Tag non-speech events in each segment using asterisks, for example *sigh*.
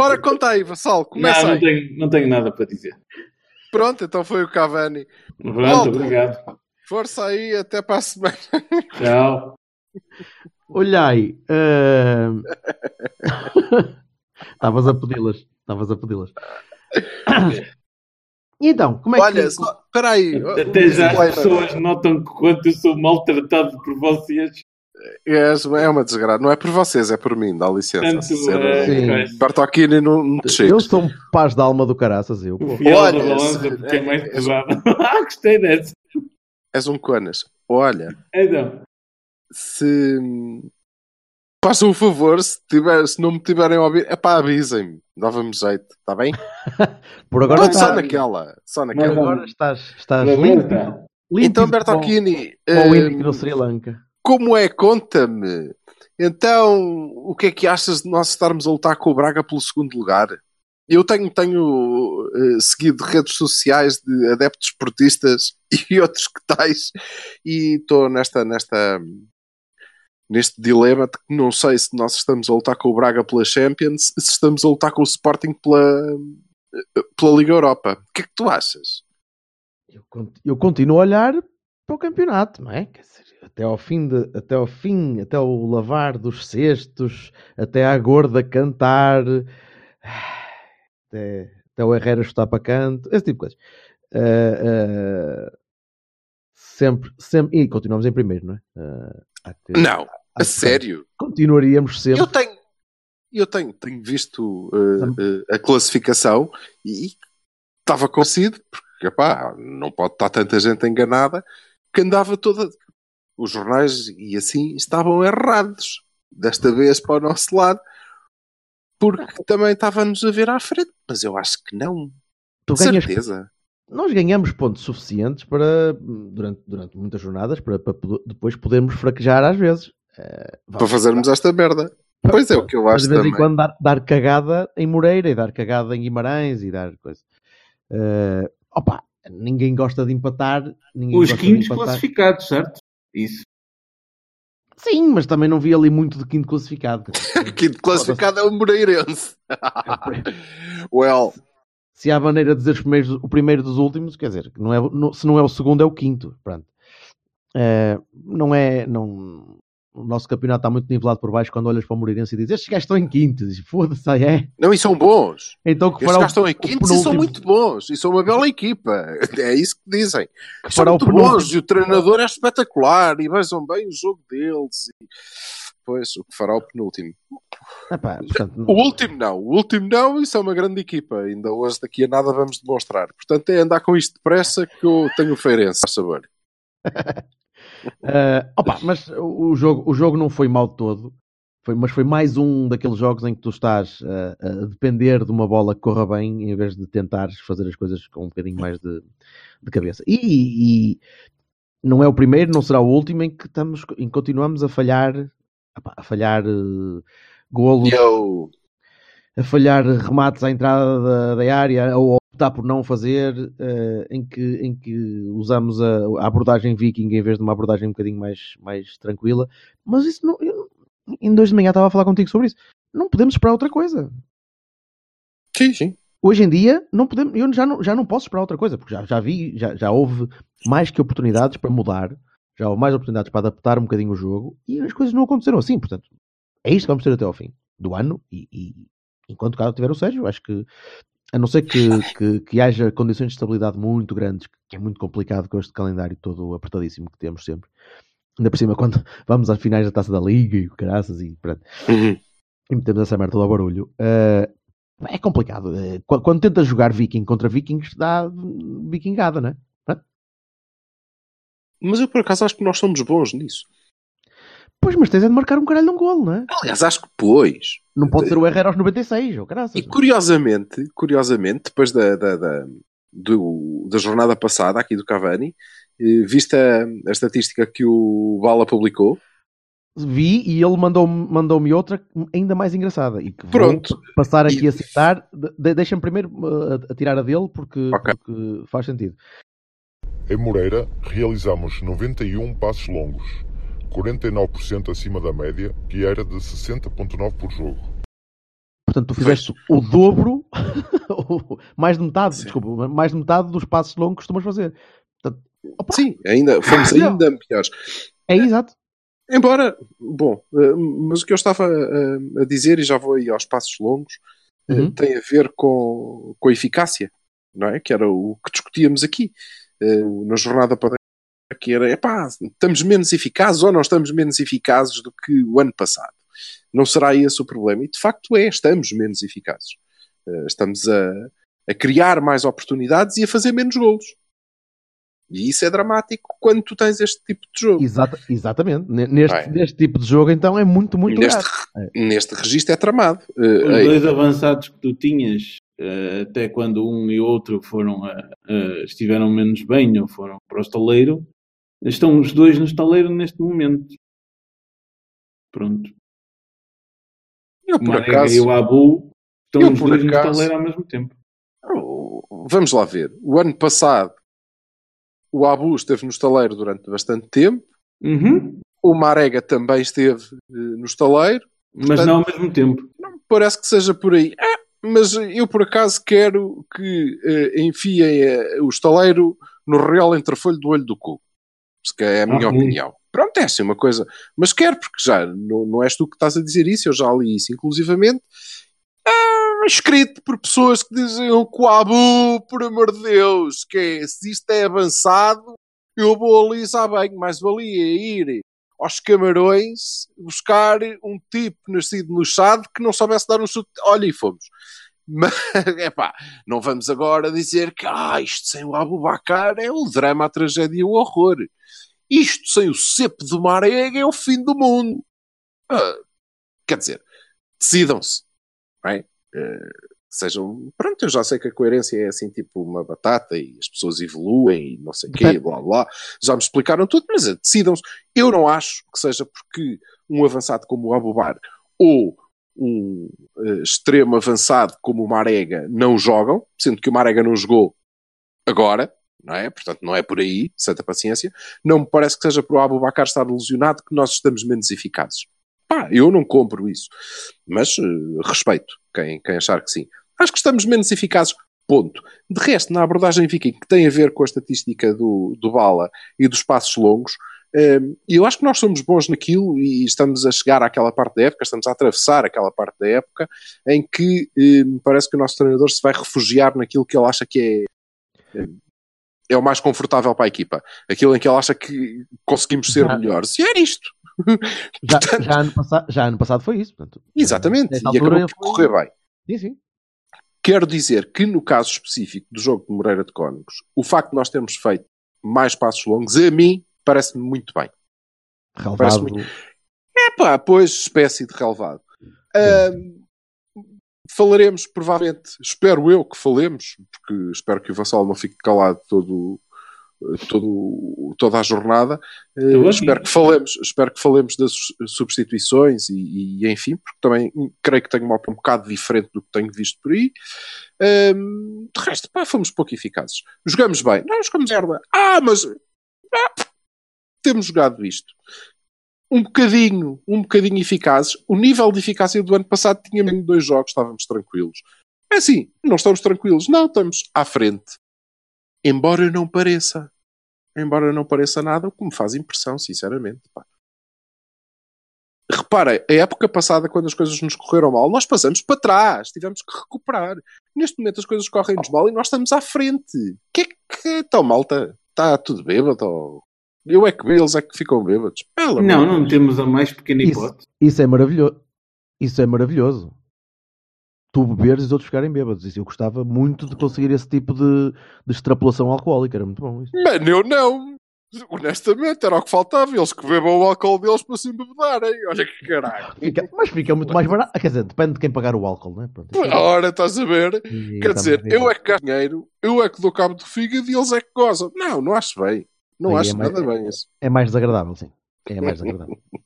Bora, conta aí, Vassal. Começa Não, não aí. tenho, não tenho nada para dizer. Pronto, então foi o Cavani. Pronto, Volta. obrigado. Força aí, até para a semana. Tchau. Olhai, ahm, *laughs* estavas a pedi-las, estavas a pedi-las. Então, como é Olha, que... só, espera aí. Até já as pessoas notam que quanto eu sou maltratado por vocês, É uma desgraça. Não é por vocês, é por mim. Dá licença. tanto não, não te chega. Eu sou um paz de alma do caraças, eu. o Olha, da esse- porque é mais é- pesado. *laughs* ah, gostei dessa. És um conas. Olha, Então, se... Façam um favor, se, tiver, se não me tiverem a ouvir, é pá, avisem-me. Dava-me jeito, está bem? *laughs* Por agora, Pronto, só está, naquela. Só Mas naquela. agora estás, estás limpo, Então, Bertolini, como o eh, Índico no Sri Lanka. Como é? Conta-me. Então, o que é que achas de nós estarmos a lutar com o Braga pelo segundo lugar? Eu tenho, tenho eh, seguido redes sociais de adeptos esportistas *laughs* e outros que tais e estou nesta, nesta, neste dilema de que não sei se nós estamos a lutar com o Braga pela Champions, se estamos a lutar com o Sporting pela, eh, pela Liga Europa. O que é que tu achas? Eu continuo a olhar para o campeonato, não é? Dizer, até ao fim, de, até ao fim, até o lavar dos cestos, até à gorda cantar, até, até o Herrera chutar para canto, esse tipo de coisas. Ah, ah, sempre, sempre, e continuamos em primeiro, não é? Que- Não, a sério. Continuaríamos sempre. Eu tenho, eu tenho, tenho visto uh, uh, a classificação e estava conhecido, porque epá, não pode estar tanta gente enganada, que andava toda. Os jornais e assim estavam errados, desta vez para o nosso lado, porque também estava-nos a ver à frente, mas eu acho que não, Tu ganhas certeza. nós ganhamos pontos suficientes para, durante, durante muitas jornadas, para, para depois podermos fraquejar às vezes. Eh, Para fazermos esta merda. Pois é, o que eu mas acho de vez também. em quando dar, dar cagada em Moreira e dar cagada em Guimarães e dar coisa. Eh, opa, ninguém gosta de empatar. Ninguém Os gosta de quintos empatar. classificados, certo? Isso. Sim, mas também não vi ali muito de quinto classificado. *laughs* Quinto classificado é o Moreirense. *laughs* well, Se há maneira de dizer os primeiros- o primeiro dos últimos, quer dizer, que não é, não- se não é o segundo, é o quinto. Pronto. Eh, não é. Não, o nosso campeonato está muito nivelado por baixo quando olhas para o Moreirense e dizes estes gajos estão em quinto. Dizes, Foda-se, ah, é. não, e são bons. Então que Estes gajos estão em quintos e são muito bons. E são uma bela equipa. *laughs* É isso que dizem. que São muito penúltimo- bons. E o treinador é espetacular. E vejam bem o jogo deles. E... Pois, o que fará o penúltimo. Epá, portanto, O último não. O último não. Isso é uma grande equipa. Ainda hoje, daqui a nada, vamos demonstrar. Portanto, é andar com isto depressa que eu tenho o Feirense, a saber. *laughs* Eh, opa, mas o jogo, o jogo não foi mal todo, foi, mas foi mais um daqueles jogos em que tu estás eh, a depender de uma bola que corra bem em vez de tentares fazer as coisas com um bocadinho mais de, de cabeça. E, e não é o primeiro, não será o último em que, estamos, em que continuamos a falhar, a falhar eh, golos, E eu... a falhar remates à entrada da, da área ou optar por não fazer, eh, em, que, em que usamos a, a abordagem viking em vez de uma abordagem um bocadinho mais, mais tranquila. Mas isso não. eu- em dois de manhã estava a falar contigo sobre isso. Não podemos esperar outra coisa. Sim, sim. Hoje em dia, não podemos, eu já não, já não posso esperar outra coisa, porque já, já vi, já, já houve mais que oportunidades para mudar, já houve mais oportunidades para adaptar um bocadinho o jogo e as coisas não aconteceram assim. Portanto, é isto que vamos ter até ao fim do ano e, e enquanto cá tiver o Sérgio, acho que a não ser que, que, que haja condições de estabilidade muito grandes, que é muito complicado com este calendário todo apertadíssimo que temos sempre. Ainda por cima, quando *laughs* vamos às finais da taça da Liga e o caraças e pronto, Uhum. e metemos essa merda ao barulho. eh, é complicado. Eh, quando, quando tentas jogar Viking contra Vikings, dá vikingada, não é? Pronto. Mas eu por acaso acho que nós somos bons nisso. Pois, mas tens é de marcar um caralho de um golo, não é? Aliás, acho que pois. Não pode ser o Herrera aos 96, ou graças. E curiosamente, curiosamente, depois da, da, da, do- da jornada passada aqui do Cavani, eh, vista a estatística que o Bala publicou, Vi e ele mandou-me mandou outra ainda mais engraçada. E que vou Pronto. passar aqui E- a citar. De- Deixa-me primeiro uh, a, a tirar a dele, porque, Ok. porque faz sentido. Em Moreira, realizamos 91 passos longos, 49% acima da média, que era de 60.9 por jogo. Portanto, tu fizeste o dobro, *laughs* mais de metade, Sim. desculpa, mais de metade dos passos longos que costumas fazer. Portanto, opa, sim, ainda, fomos ainda melhores. é exato. Embora, bom, eh, mas o que eu estava eh, a dizer, e já vou aí aos passos longos, eh, Uhum. tem a ver com, com a eficácia, não é? Que era o que discutíamos aqui na jornada para que era, epá, estamos menos eficazes ou não estamos menos eficazes do que o ano passado. Não será esse o problema? E de facto é, estamos menos eficazes. Eh, estamos a, a criar mais oportunidades e a fazer menos golos. E isso é dramático quando tu tens este tipo de jogo. Exata- exatamente. Ne- Neste, neste tipo de jogo, então, é muito, muito neste, grave. neste registro é tramado. Eh, Os dois avançados que tu tinhas, eh, até quando um e outro foram a- a- estiveram menos bem ou foram para o estaleiro, estão os dois no estaleiro neste momento. Pronto. eu por Marega acaso, e o Abu estão eu os dois no acaso- estaleiro ao mesmo tempo. vamos lá ver. O ano passado, o Abu esteve no estaleiro durante bastante tempo. Uhum. O Marega também esteve eh, no estaleiro. Mas Portanto- não ao mesmo tempo. Parece que seja por aí. Ah, mas eu por acaso quero que eh, enfiem eh, o estaleiro no real entrefolho do olho do cu. Que é a minha Ah, opinião. Pronto, é assim uma coisa. Mas quero, porque já não, não és tu que estás a dizer isso, eu já li isso inclusivamente. Ah, escrito por pessoas que diziam que o Abu, por amor de Deus, que é, se isto é avançado, eu vou ali, já bem, mais valia ir aos camarões buscar um tipo nascido no Chade que não soubesse dar um chute. Olha, e fomos. Mas, *laughs* epá, não vamos agora dizer que ah, isto sem o Abubacar é o drama, a tragédia e o horror. Isto sem o cepo do Marega é o fim do mundo. Ah, quer dizer, decidam-se. é? Eh, sejam. Pronto, eu já sei que a coerência é assim tipo uma batata e as pessoas evoluem e não sei o quê, blá blá. Já me explicaram tudo, mas eh, decidam-se. Eu não acho que seja porque um avançado como o Abubar ou um eh, extremo avançado como o Marega não jogam, sendo que o Marega não jogou agora, não é? Portanto, não é por aí, santa paciência. Não me parece que seja por o Abubacar estar lesionado que nós estamos menos eficazes. Pá, eu não compro isso. Mas eh, respeito quem, quem achar que sim. Acho que estamos menos eficazes. Ponto. De resto, na abordagem viking, que tem a ver com a estatística do, do Bala e dos passos longos, eh, eu acho que nós somos bons naquilo e estamos a chegar àquela parte da época, estamos a atravessar aquela parte da época em que me parece que o nosso treinador se vai refugiar naquilo que ele acha que é, é o mais confortável para a equipa. Aquilo em que ele acha que conseguimos ser Já. melhores. E é isto. *laughs* Já, Portanto- já, ano passado, já ano passado foi isso. Portanto, Exatamente. E acabou por correr bem. Sim, sim. Quero dizer que no caso específico do jogo de Moreira de Cónigos, o facto de nós termos feito mais passos longos, a mim, parece-me muito bem. Relevado. Epá, pois, espécie de relevado. Ahm, falaremos, provavelmente, espero eu que falemos, porque espero que o Vassal não fique calado todo, todo, toda a jornada. Aqui. espero, que falemos, espero que falemos das substituições e, e, enfim, porque também creio que tenho uma opinião um bocado diferente do que tenho visto por aí. De resto, pá, fomos pouco eficazes. Jogamos bem. Não, jogamos merda. Ah, mas ah, temos jogado isto um bocadinho, um bocadinho eficazes. O nível de eficácia do ano passado tinha mesmo dois jogos, estávamos tranquilos. É assim, não estamos tranquilos, não, estamos à frente. Embora não pareça. Embora não pareça nada, o que me faz impressão, sinceramente. Pá. Repara, a época passada, quando as coisas nos correram mal, nós passamos para trás, tivemos que recuperar. Neste momento as coisas correm-nos mal e nós estamos à frente. Que é que então, malta? Está tudo bêbado? Eu é que eles é que ficam bêbados. Pelo Não, não temos a mais pequena Isso. hipótese. Isso é maravilhoso. Isso é maravilhoso. Tu beberes e os outros ficarem bêbados. Isso eu gostava muito de conseguir esse tipo de, de extrapolação alcoólica. Era muito bom isso. Mano, eu não. Honestamente, era o que faltava. Eles que bebam o álcool deles para se embebedarem. Olha que caralho. Fica- mas fica muito mais barato. Quer dizer, depende de quem pagar o álcool, não é? Pronto, é- Ora, estás a ver? e Quer dizer, eu é que gasto dinheiro, eu é que dou cabo do fígado e eles é que gozam. Não, não acho bem. Não Aí acho é mais- nada bem isso. É mais desagradável, sim. É mais desagradável. *laughs*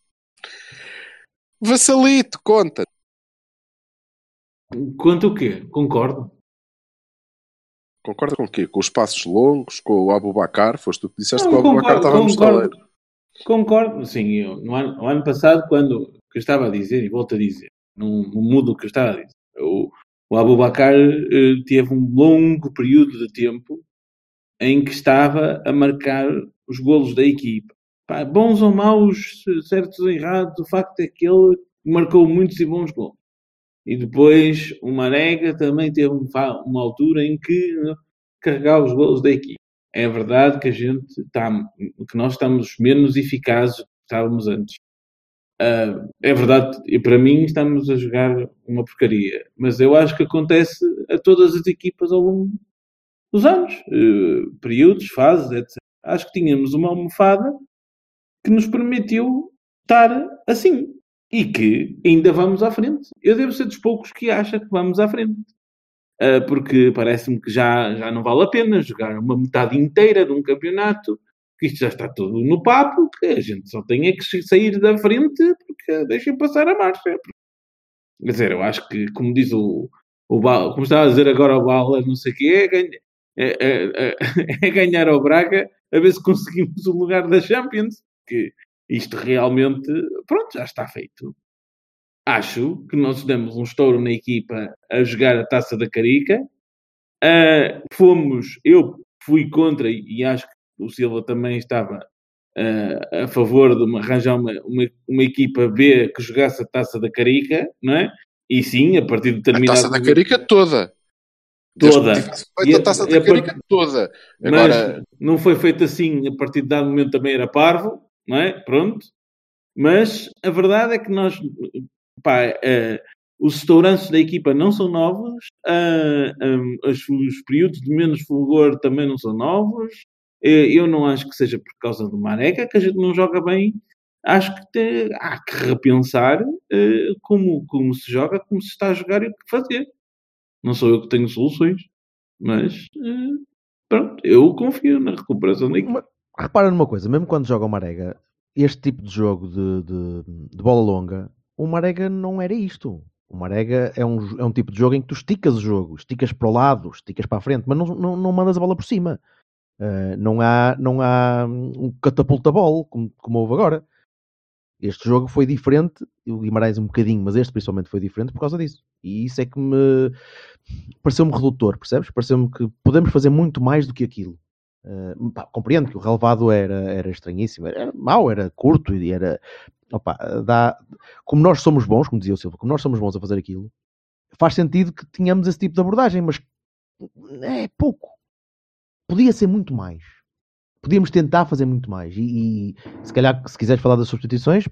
Vassalito, conta. Quanto o quê? Concordo. Concorda com o quê? Com os passos longos, com o Abubacar? Foste tu que disseste Não, que o Abubacar estava no estaleiro. concordo. Concordo, sim. Eu, no, ano, no ano passado, quando o que eu estava a dizer, e volto a dizer, não, não mudo o que eu estava a dizer, o, o Abubacar eh, teve um longo período de tempo em que estava a marcar os golos da equipa. Pá, bons ou maus, certos ou errados, o facto é que ele marcou muitos e bons golos. E depois o Marega também teve um uma altura em que carregava os golos da equipa. É verdade que a gente está, que nós estamos menos eficazes do que estávamos antes. Ah, é verdade, e para mim estamos a jogar uma porcaria. Mas eu acho que acontece a todas as equipas ao longo dos anos. Eh, períodos, fases, etc. Acho que tínhamos uma almofada que nos permitiu estar assim. E que ainda vamos à frente. Eu devo ser dos poucos que acha que vamos à frente. Ah, porque parece-me que já, já não vale a pena jogar uma metade inteira de um campeonato, que isto já está tudo no papo, que a gente só tem é que sair da frente porque deixem passar a marcha. Quer dizer, eu acho que, como diz o, o como estava a dizer agora o Bala, não sei o quê, é, é- é- é- *laughs* é ganhar ao Braga a ver se conseguimos o lugar da Champions. Que isto realmente, pronto, já está feito. Acho que nós demos um estouro na equipa a jogar a taça da Carica. Ah, fomos, eu fui contra e acho que o Silva também estava ah, a favor de uma- arranjar uma, uma, uma equipa B que jogasse a taça da Carica, não é? E sim, a partir de A determinado taça da Carica toda. Toda. E a a- taça da a par- Carica toda. Mas Agora, não foi feito assim, a partir de dado momento também era parvo, não é? Pronto. Mas a verdade é que nós, pá, eh, os restaurantes da equipa não são novos, ah, hum, os, os períodos de menos fulgor também não são novos. Eh, eu não acho que seja por causa do Mareca que a gente não joga bem. Acho que te- há que repensar eh, como, como se joga, como se está a jogar e o que fazer. Não sou eu que tenho soluções, mas eh, pronto, eu confio na recuperação da equipa. Repara numa coisa, mesmo quando joga o Marega, este tipo de jogo de, de- de bola longa, o Marega não era isto. O Marega é um, é um tipo de jogo em que tu esticas o jogo, esticas para o lado, esticas para a frente, mas não, não, não mandas a bola por cima. Uh, não há, não há um catapulta bola como, como houve agora. Este jogo foi diferente, o Guimarães um bocadinho, mas este principalmente foi diferente por causa disso. E isso é que me *sniffs* pareceu-me redutor, percebes? Pareceu-me que podemos fazer muito mais do que aquilo. Uh, pá, compreendo que o relevado era, era estranhíssimo, era mau, era curto e era. Opa, dá, como nós somos bons, como dizia o Silva, como nós somos bons a fazer aquilo, faz sentido que tenhamos esse tipo de abordagem, mas é pouco. Podia ser muito mais. Podíamos tentar fazer muito mais. E, e se calhar, se quiseres falar das substituições,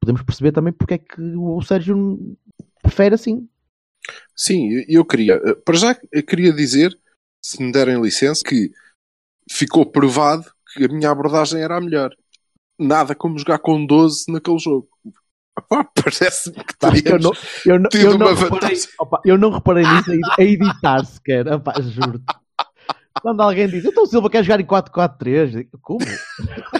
podemos perceber também porque é que o Sérgio prefere assim. sim, eu queria. eh, Para já, eu queria dizer, se me derem licença, que ficou provado que a minha abordagem era a melhor. Nada como jogar com 12 naquele jogo. *laughs* Parece-me que Pá, eu não, eu não, tido eu não uma reparei, vantagem. opa, eu não reparei nisso a ed- a editar sequer. Opa, juro Quando alguém diz, então o Silva quer jogar em 4-4-3, digo, como? *laughs*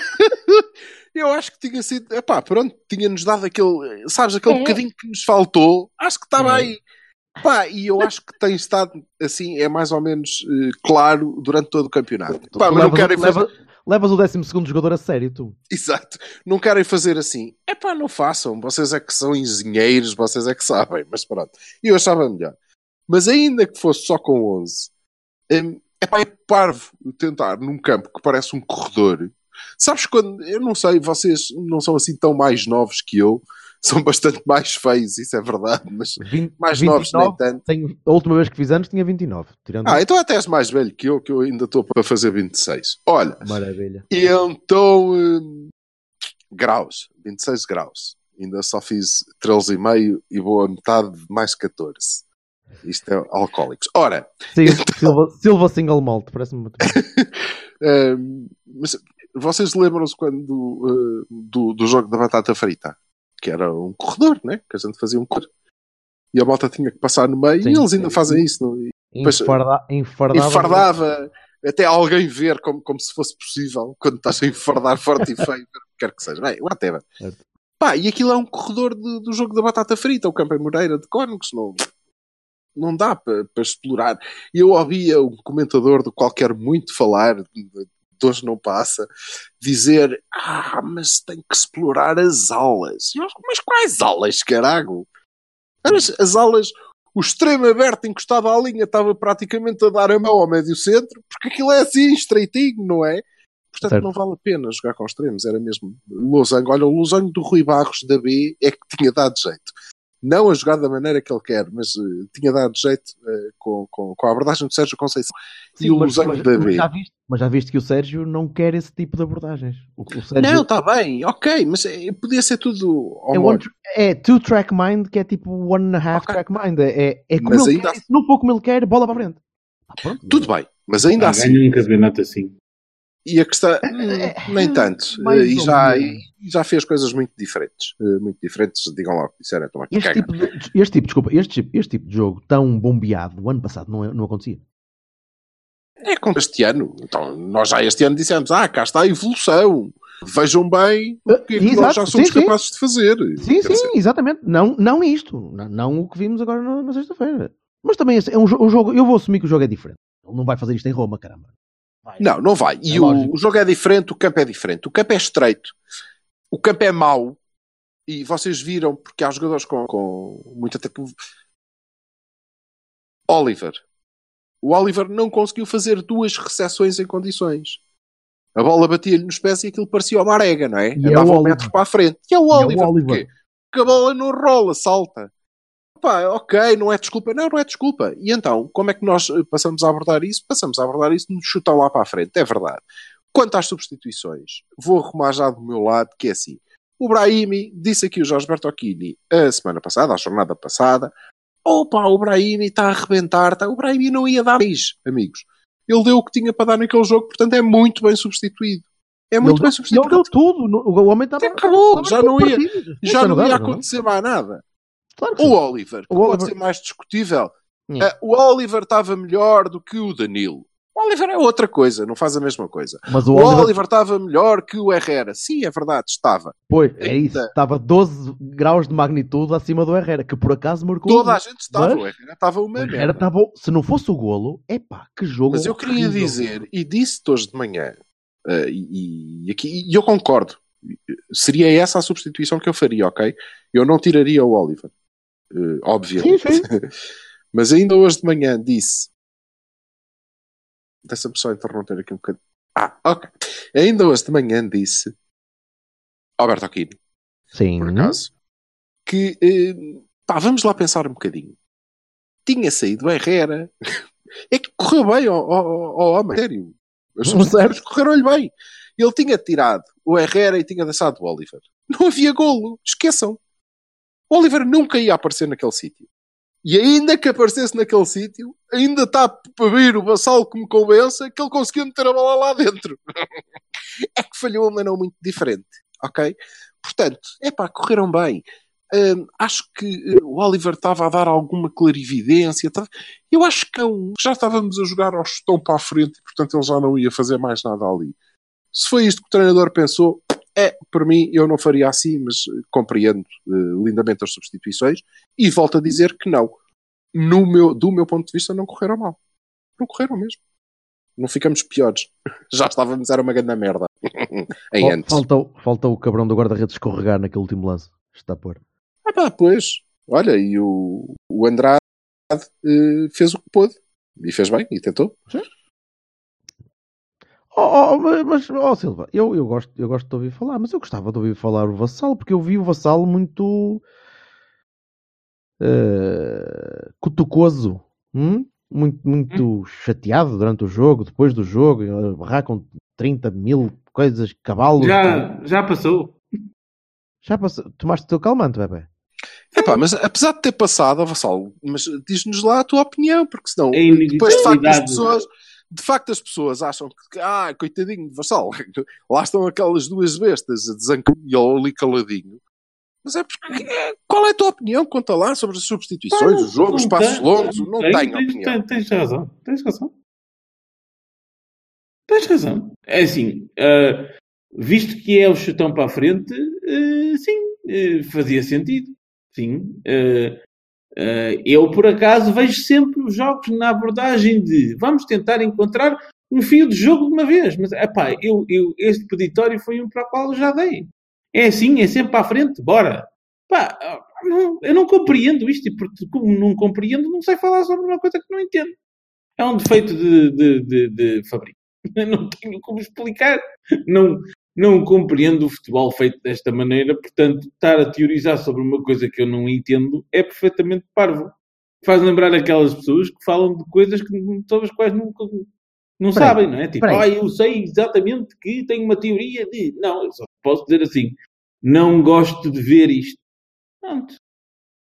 Eu acho que tinha sido. Epá, pronto, tinha-nos dado aquele. Sabes, aquele É. bocadinho que nos faltou. Acho que estava É. aí. Pá, e eu acho que tem estado assim, é mais ou menos eh, claro durante todo o campeonato. Pá, mas não levas, querem o- fazer. leva- levas o 12 jogador a sério, tu. Exato. Não querem fazer assim. É pá, não façam. Vocês é que são engenheiros, vocês é que sabem. Mas pronto. E eu achava melhor. Mas ainda que fosse só com 11, hum, é pá, é parvo tentar num campo que parece um corredor. Sabes quando. Eu não sei, vocês não são assim tão mais novos que eu. *laughs* São bastante mais feios, isso é verdade. Mas 20, mais novos nem 29, tanto. tenho- a última vez que fiz anos tinha 29. Tirando Ah, então até és mais velho que eu, que eu ainda estou para fazer 26. Olha, Maravilha. E então, hum, graus, 26 graus. Ainda só fiz 13,5 e vou a metade de mais 14. Isto é alcoólicos. Ora, Sim, *laughs* Silva, Silva Single Malt, parece-me muito hum, *laughs* mas vocês lembram-se quando uh, do, do jogo da batata frita? Que era um corredor, né? Que a gente fazia um corredor. E a malta tinha que passar no meio Sim, e eles ainda sim, fazem isso. Não? E Pois, Enfarda, enfardava. enfardava até alguém ver como, como se fosse possível quando estás a enfardar forte e *laughs* feio, quer que seja. Bem, whatever. Certo. Pá, e aquilo é um corredor de- do jogo da batata frita, o campo em Moreira de Cónegos, não, não dá para para explorar. E eu ouvia um comentador do qual quero muito falar, de, de hoje não passa, dizer: Ah, mas tem que explorar as aulas. E eu, mas quais aulas, carago? As, as aulas, o extremo aberto encostado à linha estava praticamente a dar a mão ao médio centro, porque aquilo é assim, estreitinho, não é? Portanto, Certo. não vale a pena jogar com extremos, era mesmo losango. Olha, o losango do Rui Barros da B é que tinha dado jeito. Não a jogar da maneira que ele quer, mas eh, tinha dado jeito eh, com, com, com a abordagem do Sérgio Conceição Sim, e o mas, losango mas- da mas B. já viste, mas já viste que o Sérgio não quer esse tipo de abordagens. O, o Sérgio Não, está bem, ok, mas eh, podia ser tudo é, one, é two track mind que é tipo one and a half Ok. track mind. É, é como Mas ele ainda- quer, se não for como ele quer, bola para a frente. Ah. Tudo bem, mas ainda Ah, assim. Ganha um campeonato assim. E a questão, é, nem tanto. Eh, E já, e já fez coisas muito diferentes. Eh, Muito diferentes, digam logo, disseram, toma, Este caga. tipo, de, este tipo, desculpa, este, tipo- este tipo de jogo tão bombeado o ano passado não, é- não acontecia. É como este ano. Então, nós já este ano dissemos, ah, cá está a evolução. Vejam bem o que, é que nós já somos sim, sim. capazes de fazer. Sim, Quer sim, dizer, exatamente. Não, não isto. Não, não o que vimos agora na, na sexta-feira. Mas também esse é um, um jogo. Eu vou assumir que o jogo é diferente. Ele não vai fazer isto em Roma, caramba. Vai. Não, não vai. E É o, o jogo é diferente, o campo é diferente. O campo é estreito, o campo é mau. E vocês viram, porque há jogadores com, com muita tempo. Oliver. O Oliver não conseguiu fazer duas recepções em condições. A bola batia-lhe nos pés e aquilo parecia uma arega, não é? E é Andava o um Oliver. metro para a frente. E é o E é o Oliver. Oliver. Porque a bola não rola, salta. Pá, ok, não é desculpa. Não, não é desculpa. E então, como é que nós eh, passamos a abordar isso? Passamos a abordar isso no chutão lá para a frente. É verdade. Quanto às substituições, vou arrumar já do meu lado, que é assim. O Brahimi, disse aqui o Jorge Bertocchini a semana passada, a jornada passada, opa, o Brahimi está a arrebentar, tá... o Brahimi não ia dar mais, amigos. Ele deu o que tinha para dar naquele jogo, portanto é muito bem substituído. É muito ele, bem deu- substituído. ele deu tudo. O homem estava. Acabou, já não ia-. Já não ia é? acontecer mais nada. Claro O sim. Oliver, que O pode Oliver- ser mais discutível. Hum. Ah, o Oliver estava melhor do que o Danilo. O Oliver é outra coisa, não faz a mesma coisa. Mas O, o Oliver, estava melhor que o Herrera. Sim, é verdade, estava. pois, é isso. Estava 12 graus de magnitude acima do Herrera, que por acaso marcou. Toda a gente estava. Mas- O Herrera estava O uma Herrera merda. estava. Se não fosse o golo, epá, que jogo. Mas eu queria dizer, e disse-te hoje de manhã, ah, e, e aqui, e eu concordo, seria essa a substituição que eu faria, ok? Eu não tiraria o Oliver, eh, obviamente. Sim, sim. *laughs* Mas ainda hoje de manhã disse. Deixa-me só interromper aqui um bocadinho. Ah, ok. Ainda hoje de manhã disse. Alberto Aquino, Sim. por acaso, que. eh, pá, vamos lá pensar um bocadinho. Tinha saído o Herrera. *laughs* É que correu bem ao, ao, ao homem. Sério. As substituições correram-lhe bem. Ele tinha tirado o Herrera e tinha deixado o Oliver. Não havia golo. Esqueçam. O Oliver nunca ia aparecer naquele sítio. E ainda que aparecesse naquele sítio, ainda está para vir o Bassal que me convença que ele conseguiu meter a bola lá dentro. *laughs* é que falhou uma não muito diferente. Ok? Portanto, é pá, correram bem. Hum, acho que eh, o Oliver estava a dar alguma clarividência. tava- Eu acho que não. Já estávamos a jogar ao chutão para a frente e, portanto, ele já não ia fazer mais nada ali. Se foi isto que o treinador pensou, é, por mim, eu não faria assim, mas eh, compreendo eh, lindamente as substituições e volto a dizer que não. No meu, do meu ponto de vista, não correram mal. Não correram mesmo. Não ficamos piores. *laughs* Já estávamos, era uma grande merda. *laughs* em Fal- antes. Falta, o- cabrão do guarda-redes escorregar naquele último lance. Está a pôr. Ah pá, pois. Olha, e o, o Andrade eh, fez o que pôde. E fez bem, e tentou. Oh, oh, mas- oh Silva, eu, eu, gosto, eu gosto de ouvir falar, mas eu gostava de ouvir falar o Vassalo, porque eu vi o Vassalo muito eh, cutucoso, hum? muito, muito chateado durante o jogo, depois do jogo, a barrar com 30 mil coisas, cavalos. Já, já passou. Já passou. Tomaste o teu calmante, bebê. Epá, mas apesar de ter passado, ó, Vassal, mas diz-nos lá a tua opinião, porque senão É depois de facto as pessoas, de facto as pessoas acham que, ah, coitadinho de Vassal, *laughs* lá estão aquelas duas bestas a desancar ali caladinho. Mas é porque. Qual é a tua opinião? Conta lá sobre as substituições, o jogo, os passos longos. Não tenho tens- opinião. tens- Tens razão. Tens razão. Tens razão. É assim, ah, visto que é o chutão para a frente, ah, sim, ah, fazia sentido. Sim. Ah, eu, por acaso, vejo sempre os jogos na abordagem de vamos tentar encontrar um fio de jogo de uma vez. Mas, epá, eu, eu, este peditório foi um para o qual eu já dei. É assim, é sempre para a frente, bora. Pá, eu não compreendo isto, e porque como não compreendo, não sei falar sobre uma coisa que não entendo. É um defeito de, de, de, de Fabrício. *laughs* Eu não tenho como explicar. Não, não compreendo o futebol feito desta maneira, portanto, estar a teorizar sobre uma coisa que eu não entendo é perfeitamente parvo. Faz lembrar aquelas pessoas que falam de coisas que, sobre as quais nunca não Peraí, sabem, não é? Tipo, peraí. ah, eu sei exatamente que tenho uma teoria de. Não, eu só posso dizer assim: não gosto de ver isto. Pronto.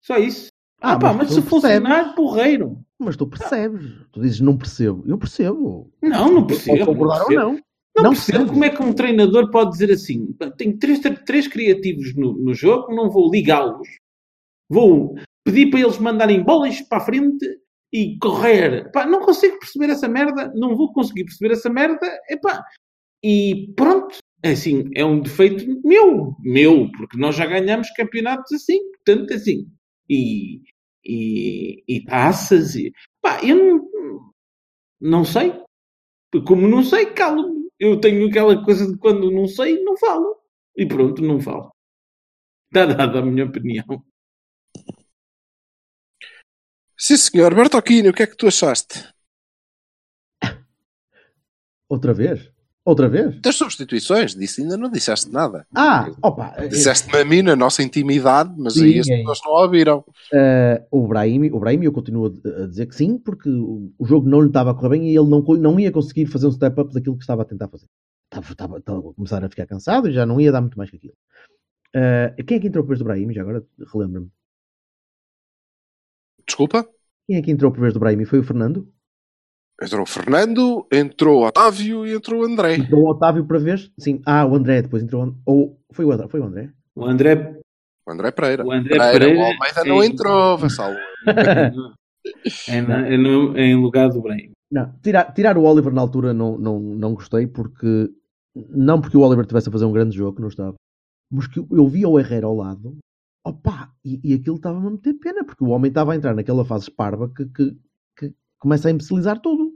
Só isso. Ah, Ah, pá, mas mas, se funcionar, porreiro. Mas tu percebes. Tu dizes não percebo. Eu percebo. Não, não percebo. Pode concordar ou não. Não, Não percebo como é que um treinador pode dizer assim: "Pá, tenho três, três criativos no, no jogo, não vou ligá-los, vou pedir para eles mandarem bolas para a frente e correr. Pá, não consigo perceber essa merda, não vou conseguir perceber essa merda, epá. E pronto, é assim, é um defeito meu, meu, porque nós já ganhamos campeonatos assim, portanto, assim. E, e, e taças, e pá, eu não, não sei. Como não sei, calo-me. Eu tenho aquela coisa de quando não sei, não falo. E pronto, não falo. Está dada a minha opinião. Sim, senhor. Bertocchini, o que é que tu achaste? Outra vez? Outra vez? Das substituições? Disse, ainda não disseste nada. Ah, opa. Disseste-me a mim, na nossa intimidade, mas Sim, aí as é pessoas não ouviram. Eh, o Brahim, o Brahim, eu continuo a dizer que sim, porque o jogo não lhe estava a correr bem e ele não, não ia conseguir fazer um step-up daquilo que estava a tentar fazer. Estava, estava, estava a começar a ficar cansado e já não ia dar muito mais que aquilo. Eh, quem é que entrou por vez do Brahim? Já agora relembra-me. Desculpa? Quem é que entrou por vez do Brahim? Foi o Fernando? Entrou o Fernando, entrou o Otávio e entrou o André. Entrou o Otávio para vez? Sim. Ah, o André depois entrou. Ou foi o André? Foi o André? O André, O André Pereira. o André Pereira, Pereira o Almeida não é- entrou, Vassal. é, na- é no- é em lugar do Brahim. Não, tirar, tirar o Oliver na altura não, não, não gostei porque não porque o Oliver estivesse a fazer um grande jogo, que não estava, mas que eu via o Herrera ao lado, opa, e, e aquilo estava-me a meter pena, porque o homem estava a entrar naquela fase esparva que, que, que começa a imbecilizar tudo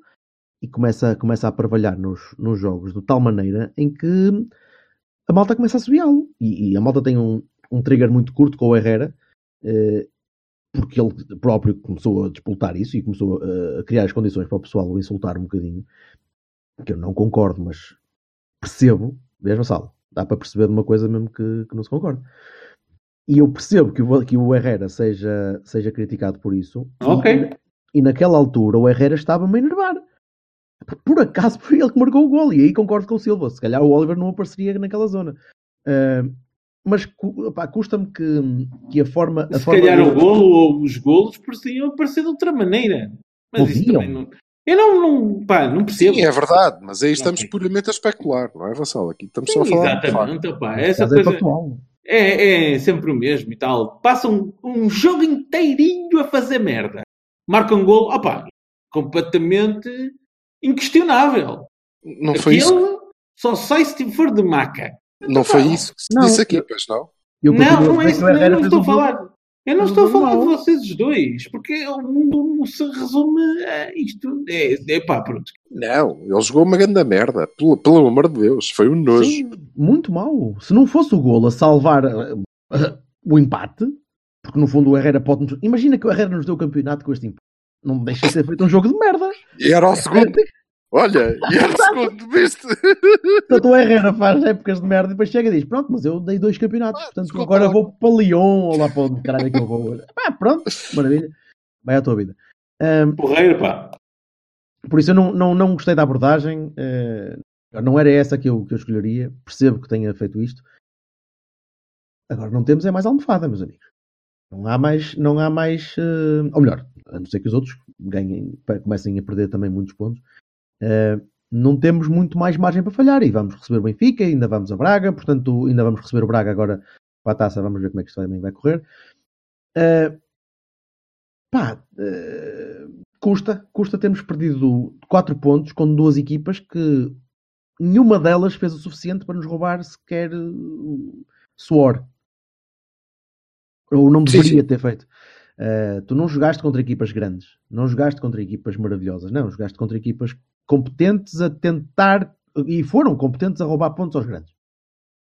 e começa, começa a parvalhar nos, nos jogos de tal maneira em que a malta começa a subiá-lo e, e a malta tem um, um trigger muito curto com o Herrera. eh, porque ele próprio começou a disputar isso e começou a, a criar as condições para o pessoal o insultar um bocadinho, que eu não concordo, mas percebo, veja sala, dá para perceber de uma coisa mesmo que, que não se concorda. E eu percebo que o, que o Herrera seja, seja criticado por isso. Ok. E, e naquela altura o Herrera estava-me a enervar. Por acaso foi ele que marcou o gol. E aí concordo com o Silva. Se calhar o Oliver não apareceria naquela zona. Ah, mas cu- pá, custa-me que, que a forma. A Se forma calhar dele- o golo ou os golos pareciam aparecer de outra maneira. Mas isso também não. Eu não, não, pá, não percebo. Sim, é verdade, mas aí estamos puramente a especular, não é, Vassal? Aqui estamos só a Sim, falar de exatamente, opá, essa é coisa é, é sempre o mesmo e tal. Passam um, jogo inteirinho a fazer merda. Marcam um golo, opá, completamente inquestionável. Não foi isso, só sai se for de maca. não foi isso que se Não, disse aqui, pois não? Eu não, não é isso, eu não estou a falar. Eu não estou a falar de vocês os dois, porque o mundo não se resume a isto. É, é pá, pronto. Não, ele jogou uma grande merda, pelo, pelo amor de Deus, foi um nojo. Sim, muito mau. Se não fosse o golo a salvar eh, eh, o empate, porque no fundo o Herrera pode. Imagina que o Herrera nos deu o campeonato com este empate. Não deixa de ser feito um jogo de merda. E era o segundo, olha, e era *laughs* o segundo, viste? Portanto, o Herrera faz épocas de merda e depois chega e diz: Pronto, mas eu dei dois campeonatos, Ah, portanto desculpa agora vou para Lyon ou lá para onde caralho é que eu vou. Pá, pronto, maravilha. Vai à tua vida. Ahm, Porreiro, pá. por isso eu não, não, não gostei da abordagem. eh, não era essa que eu, que eu escolheria. Percebo que tenha feito isto. Agora não temos é mais almofada, meus amigos. Não há mais, não há mais, eh, ou melhor, a não ser que os outros ganhem, comecem a perder também muitos pontos. Uh, não temos muito mais margem para falhar e vamos receber o Benfica, ainda vamos a Braga, portanto, ainda vamos receber o Braga agora para a taça, vamos ver como é que isto também vai correr. Uh, pá, uh, custa, custa termos perdido 4 pontos com duas equipas que nenhuma delas fez o suficiente para nos roubar sequer suor. Ou não deveria sim, sim. ter feito. Uh, tu não jogaste contra equipas grandes, não jogaste contra equipas maravilhosas, não, jogaste contra equipas competentes a tentar e foram competentes a roubar pontos aos grandes.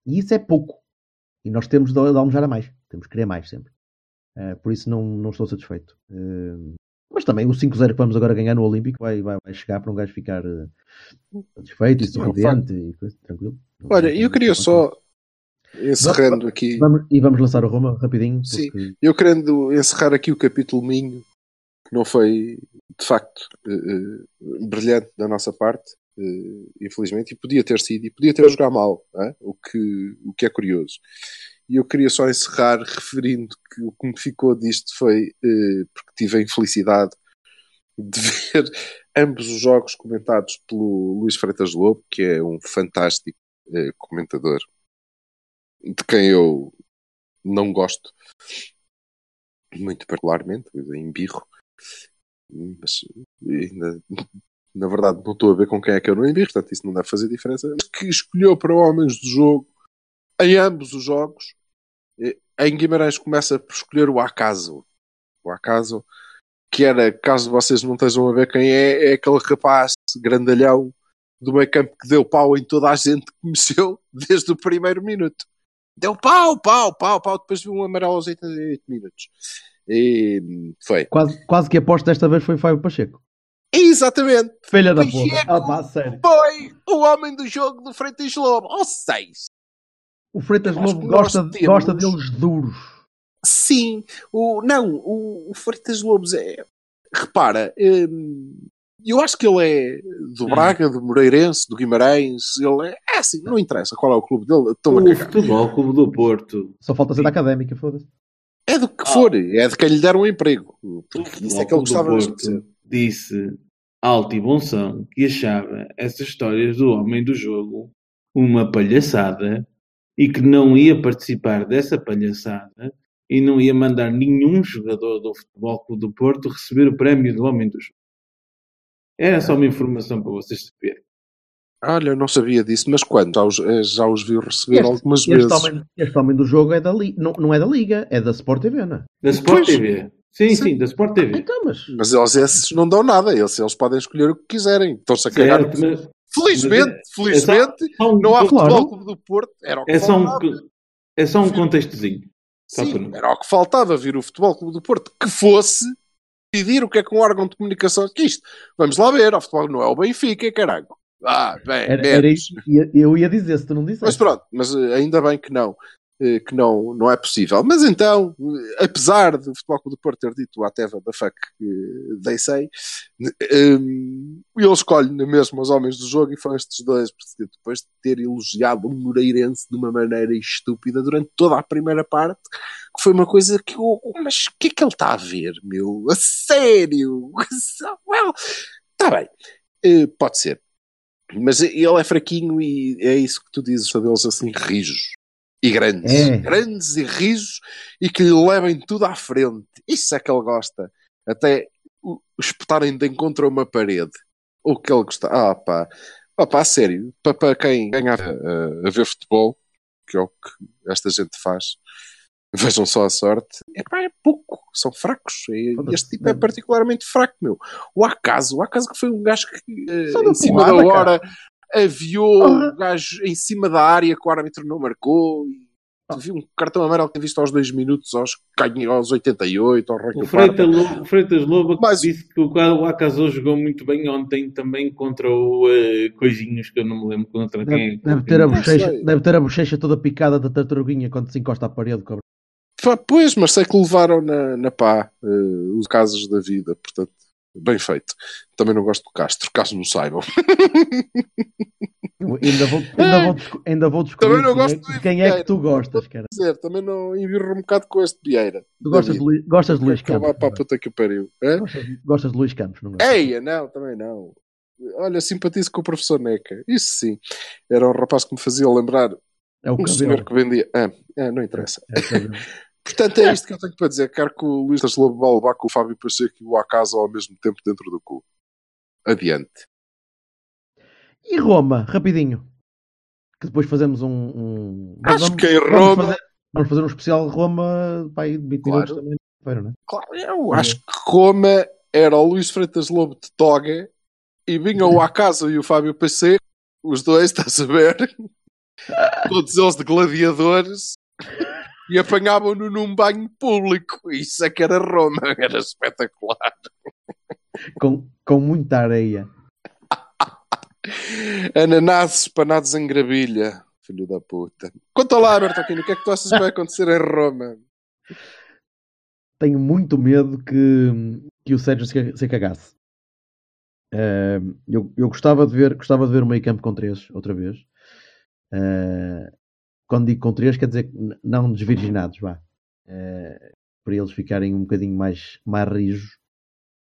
E isso é pouco. E nós temos de, de almejar a mais, temos que querer mais sempre. Uh, por isso não, não estou satisfeito. Uh, mas também o 5-0 que vamos agora ganhar no Olímpico vai, vai, vai chegar para um gajo ficar satisfeito e sorridente e coisa, tranquilo. Olha, eu queria só encerrando aqui. Vamos, e vamos lançar o Roma rapidinho. Sim, eu querendo encerrar aqui o capítulo Minho, não foi de facto uh, uh, brilhante da nossa parte, uh, infelizmente, e podia ter sido, e podia ter jogado mal, é? o, que, o que é curioso. E eu queria só encerrar referindo que o que me ficou disto foi porque tive a infelicidade de *laughs* ver ambos os jogos comentados pelo Luís Freitas Lobo, que é um fantástico comentador de quem eu não gosto muito particularmente, em birro, mas ainda, na verdade não estou a ver com quem é que eu não embirro, portanto isso não deve fazer diferença, mas que escolheu para homens do jogo em ambos os jogos, em Guimarães começa por escolher o acaso, o acaso que era, caso vocês não estejam a ver quem é, é aquele rapaz grandalhão do meio campo que deu pau em toda a gente que mexeu desde o primeiro minuto. Deu pau, pau, pau, pau. Depois viu um amarelo aos 88 minutos. E foi. Quase, quase que aposto desta vez foi Fábio Pacheco. Exatamente. Filha da porra. Ah, pá, sério. Foi o homem do jogo do Freitas Lobo. Ou seis. O Freitas Lobo gosta, temos... gosta deles duros. Sim. O, não, o, o Freitas Lobos é. Repara, hum, eu acho que ele é do hum. Braga, do Moreirense, do Guimarães. Ele é, é assim, não interessa qual é o clube dele. O futebol, clube do Porto. Só falta ser da académica, foda-se. É do que ah. for, é de quem lhe der um emprego. Porque isso é que ele gostava de dizer. Disse alto e bom som que achava essas histórias do homem do jogo uma palhaçada e que não ia participar dessa palhaçada e não ia mandar nenhum jogador do Futebol Clube do Porto receber o prémio do homem do jogo. Era só uma informação para vocês saberem. Olha, não sabia disso, mas quando? Já os, eh, já os viu receber este, algumas este vezes. Homem, este homem do jogo é da Liga, não, não é da Liga, é da Sport TV, não é? Da Sport pois. TV. Sim, sim, sim, da Sport TV. Então, mas... mas eles esses não dão nada, eles, eles podem escolher o que quiserem. Estão-se a cagar. Mas... Felizmente, mas é, felizmente, é só, não há claro. futebol clube do Porto. Era o que é, só um, é só um contextozinho. Sim, era o que faltava vir o Futebol Clube do Porto que fosse decidir o que é que um órgão de comunicação que isto. Vamos lá ver, o futebol não é o Benfica, caralho. Ah, bem, era, era isso, eu ia dizer se tu não disseste. Mas pronto, mas eh, ainda bem que não, eh, que não, não é possível. Mas então, eh, apesar do Futebol Clube do Porto ter dito Teva da fuck they say, um, ele escolhe mesmo os homens do jogo e foram estes dois, depois de ter elogiado o Moreirense de uma maneira estúpida durante toda a primeira parte, que foi uma coisa que eu, mas o que é que ele está a ver, meu? A sério? *laughs* Well, está bem, uh, pode ser. Mas ele é fraquinho e é isso que tu dizes deles assim, rijos. E grandes. É. Grandes e rijos e que lhe levem tudo à frente. Isso é que ele gosta. Até espetarem de encontro a uma parede. O que ele gosta. Ah, pá. Ah, pá, sério. Para, para quem ganha a, a ver futebol, que é o que esta gente faz, *laughs* Vejam só a sorte. É, pá, é pouco, são fracos. E este tipo é particularmente fraco, meu. O acaso, o acaso que foi um gajo que uh, em cima da hora cara. aviou o gajo em cima da área que o árbitro não marcou. E vi um cartão amarelo que tinha visto aos 2 minutos, aos, aos 88, aos o Freitas Lobo, Freitas Lobo Mas, disse que o Acaso jogou muito bem ontem também contra o uh, Coisinhos, que eu não me lembro contra deve, quem. Deve ter, a bochecha, deve ter a bochecha toda picada da tartaruguinha quando se encosta à parede. Cobra. Pois, mas sei que levaram na, na pá uh, os casos da vida, portanto, bem feito. Também não gosto do Castro, caso não saibam. ainda, vou, ainda, vou, ainda vou descobrir também não gosto quem, é, quem é que tu gostas, cara. Dizer, também não embirro um bocado com este Vieira. Tu gostas de, gostas de Luís Campos? Para a puta que pariu. Gostas, gostas, de Luís Campos, não gostas? Eia, não, também não. olha, simpatizo com o professor Neca. Isso sim. Era um rapaz que me fazia lembrar É o um cabelo. senhor que vendia. Ah, ah, não interessa. É o cabelo. *laughs* Portanto, é isto que eu tenho para dizer. Quero que o Luís das Lobo vá levar com o Fábio Pacheco e o Acaso ao mesmo tempo dentro do cu. Adiante. E Roma, rapidinho. Que depois fazemos um. um... Acho que em vamos Roma- Fazer, vamos fazer um especial Roma para aí de 20 Claro. também. Não é? Claro, eu acho que Roma era o Luís Freitas Lobo de Toga e vinha o Acaso e o Fábio Pacheco, os dois, *laughs* estás a ver? *laughs* Todos eles de gladiadores e apanhavam-no num banho público. Isso é que era Roma, *laughs* era espetacular. com, com muita areia. Ananases panados em gravilha, filho da puta. Conta lá, Bertolini, o que é que tu achas que vai acontecer em Roma? Tenho muito medo que, que o Sérgio se, se cagasse. Eh, eu, eu gostava de ver gostava de ver o meio campo com três outra vez. Eh, quando digo com três, quer dizer não desvirginados, vá. Eh, para eles ficarem um bocadinho mais, mais rijos.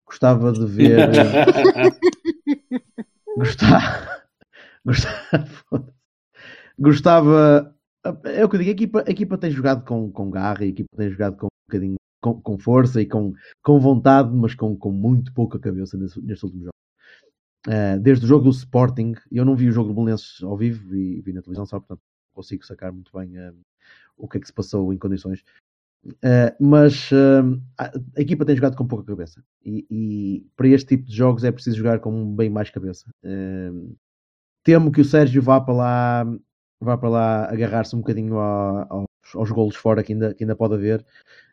Gostava de ver. *laughs* gostava, gostava, *laughs* gostava. É o que eu digo, a equipa, a equipa tem jogado com, com garra, a equipa tem jogado com um bocadinho com, com força e com, com vontade, mas com, com muito pouca cabeça nestes últimos jogos. Eh, desde o jogo do Sporting, eu não vi o jogo do Belenenses ao vivo, vi, vi na televisão só, portanto consigo sacar muito bem eh, o que é que se passou em condições. Eh, mas eh, a, equipa tem jogado com pouca cabeça e, e para este tipo de jogos é preciso jogar com bem mais cabeça. Eh, temo que o Sérgio vá para lá, vá para lá agarrar-se um bocadinho aos, aos golos fora que ainda, que ainda pode haver.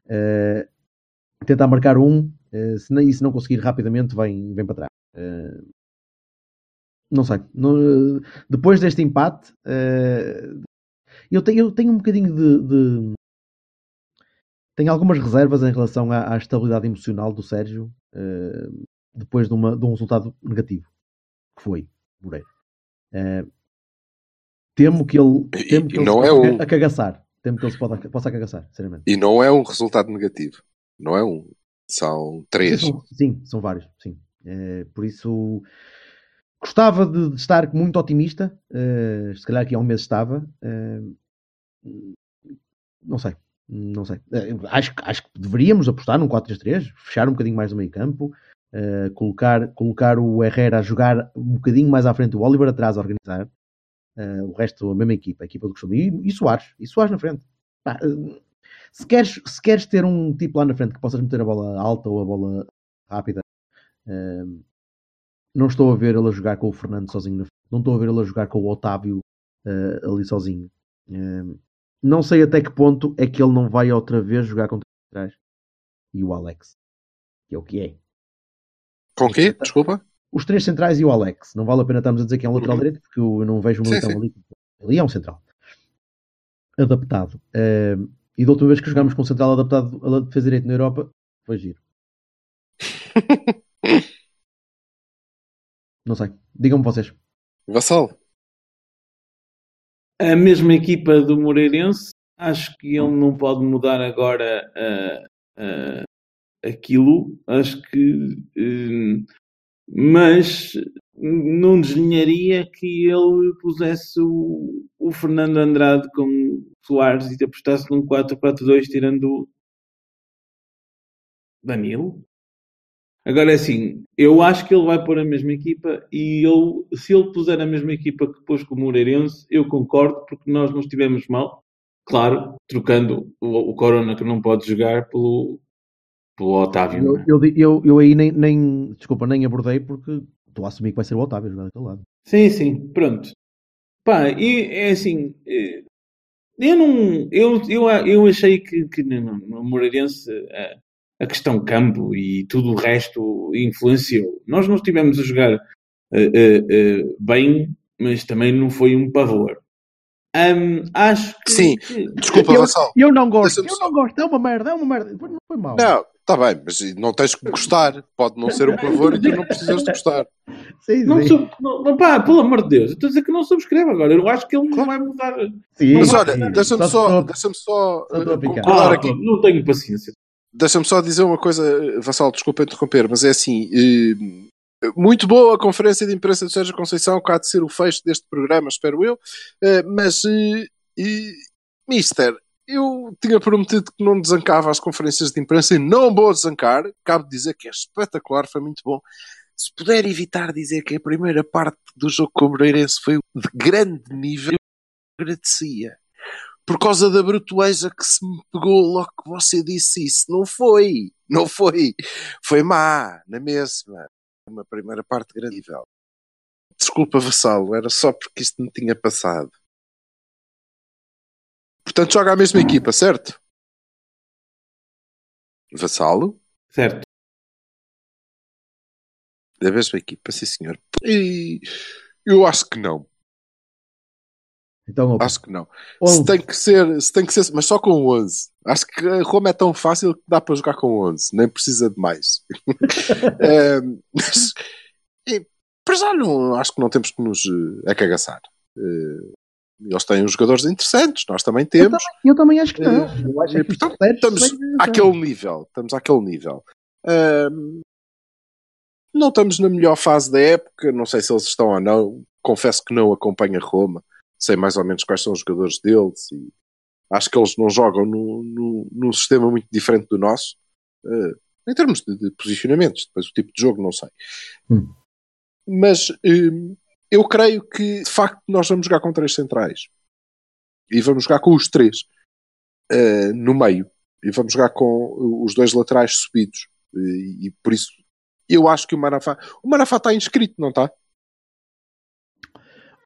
Eh, tentar marcar um, eh, se não, e se não conseguir rapidamente, vem, vem para trás. Não sei. Não- depois deste empate, eh, eu, tenho, eu tenho um bocadinho de, de- Tenho algumas reservas em relação à, à estabilidade emocional do Sérgio eh, depois de, uma- de um resultado negativo, que foi Moreira. Eh, temo que ele, temo que ele não se é um- acagaçar. Temo que ele se possa, possa acagaçar, sinceramente. E não é um resultado negativo. Não é um. São três. Sim, são, sim, são vários, sim. Eh, por isso gostava de, de estar muito otimista. eh, se calhar aqui há um mês estava. eh, não sei, não sei. Eh, acho, acho que deveríamos apostar num 4-3-3, fechar um bocadinho mais o meio campo, colocar, colocar o Herrera a jogar um bocadinho mais à frente, o Oliver atrás a organizar. o resto, a mesma equipa, a equipa do costume. E, e Soares, e Soares na frente. Pá, se queres, se queres ter um tipo lá na frente que possas meter a bola alta ou a bola rápida, não estou a ver ele a jogar com o Fernando sozinho. Não estou a ver ele a jogar com o Otávio eh, ali sozinho. Ehm, não sei até que ponto é que ele não vai outra vez jogar contra trás e o Alex, que é o que é. Com quê? Desculpa? Os três centrais e o Alex. Não vale a pena estarmos a dizer que é um lateral Uhum. direito, porque eu não vejo o Militão sim. ali. Ali é um central. Adaptado. Ehm, e da última vez que jogámos com um central adaptado a defesa direito na Europa, foi giro. *laughs* Não sei. Digam-me vocês. Vassal. a mesma equipa do Moreirense, acho que ele não pode mudar agora ah, ah, aquilo. Acho que. hum, mas não desdenharia que ele pusesse o, o Fernando Andrade com o Soares e apostasse num 4-4-2 tirando o Danilo. Agora é assim, eu acho que ele vai pôr a mesma equipa e eu, se ele puser a mesma equipa que pôs com o Moreirense, eu concordo porque nós não estivemos mal. Claro, trocando o, o Corona que não pode jogar pelo, pelo Otávio. Eu, é? eu, eu, eu aí nem, nem. Desculpa, nem abordei porque estou a assumir que vai ser o Otávio jogar daquele lado. Sim, sim, pronto. Pá, e é assim, eh, eu não, eu, eu, eu achei que, que no, no Moreirense a, a questão campo e tudo o resto influenciou. Nós não estivemos a jogar eh, eh, eh, bem, mas também não foi um pavor. Ahm, acho que. Sim. Desculpa, eu, Vassal. eu não gosto, eu só- não gosto, é uma merda, é uma merda. Depois Não foi mal. Não, está bem, mas não tens que gostar. Pode não ser um pavor e tu não precisas de gostar. *laughs* Sim, Não sim. não, não, pá, pelo amor de Deus, eu estou a dizer que não subscreve agora. Eu acho que ele não vai mudar. Sim, Mas olha, deixa-me só, deixa só só picar. concordar Ah, aqui. não tenho paciência. Deixa-me só dizer uma coisa, Vassal, desculpa interromper, mas é assim, eh, Muito boa a conferência de imprensa do Sérgio Conceição, que há de ser o fecho deste programa, espero eu. Uh, mas, uh, Mister, eu tinha prometido que não desancava as conferências de imprensa e não vou desancar. Cabe dizer que é espetacular, foi muito bom. Se puder evitar dizer que a primeira parte do jogo com o Moreirense foi de grande nível, eu agradecia. Por causa da brutueza que se me pegou logo que você disse isso. Não foi. Não foi. Foi má, na mesma. Uma primeira parte nível. Desculpa, vassalo, era só porque isto me tinha passado. Portanto, joga a mesma equipa, certo? Vassalo? Certo. Da mesma equipa, sim senhor. E eu acho que não. Então. Acho que não. Se tem que, ser, se tem que ser, mas só com 11. Acho que a Roma é tão fácil que dá para jogar com 11, nem precisa de mais. é, *laughs* mas, e, para já, não, acho que não temos que nos acagaçar. Uh, eles têm uns jogadores interessantes, nós também temos. Eu também, eu também acho que não. Uh, acho que portanto, estamos àquele nível. Estamos àquele nível. Uh, não estamos na melhor fase da época, não sei se eles estão ou não. Confesso que não acompanho a Roma, sei mais ou menos quais são os jogadores deles e acho que eles não jogam num, num sistema muito diferente do nosso. Uh, em termos de, de, posicionamentos, depois o tipo de jogo não sei. Hum. Mas uh, eu creio que de facto nós vamos jogar com três centrais e vamos jogar com os três uh, no meio e vamos jogar com os dois laterais subidos e, e por isso eu acho que o Manafá. O Manafá está inscrito, não está?